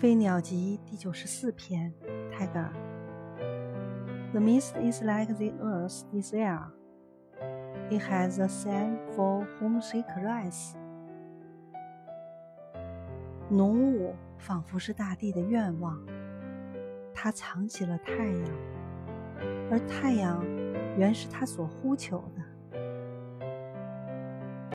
飞鸟集第九十四篇，泰戈尔。The mist is like the earth is desire. It has a sand for whom she cries. 浓雾仿佛是大地的愿望，它藏起了太阳，而太阳原是它所呼求的。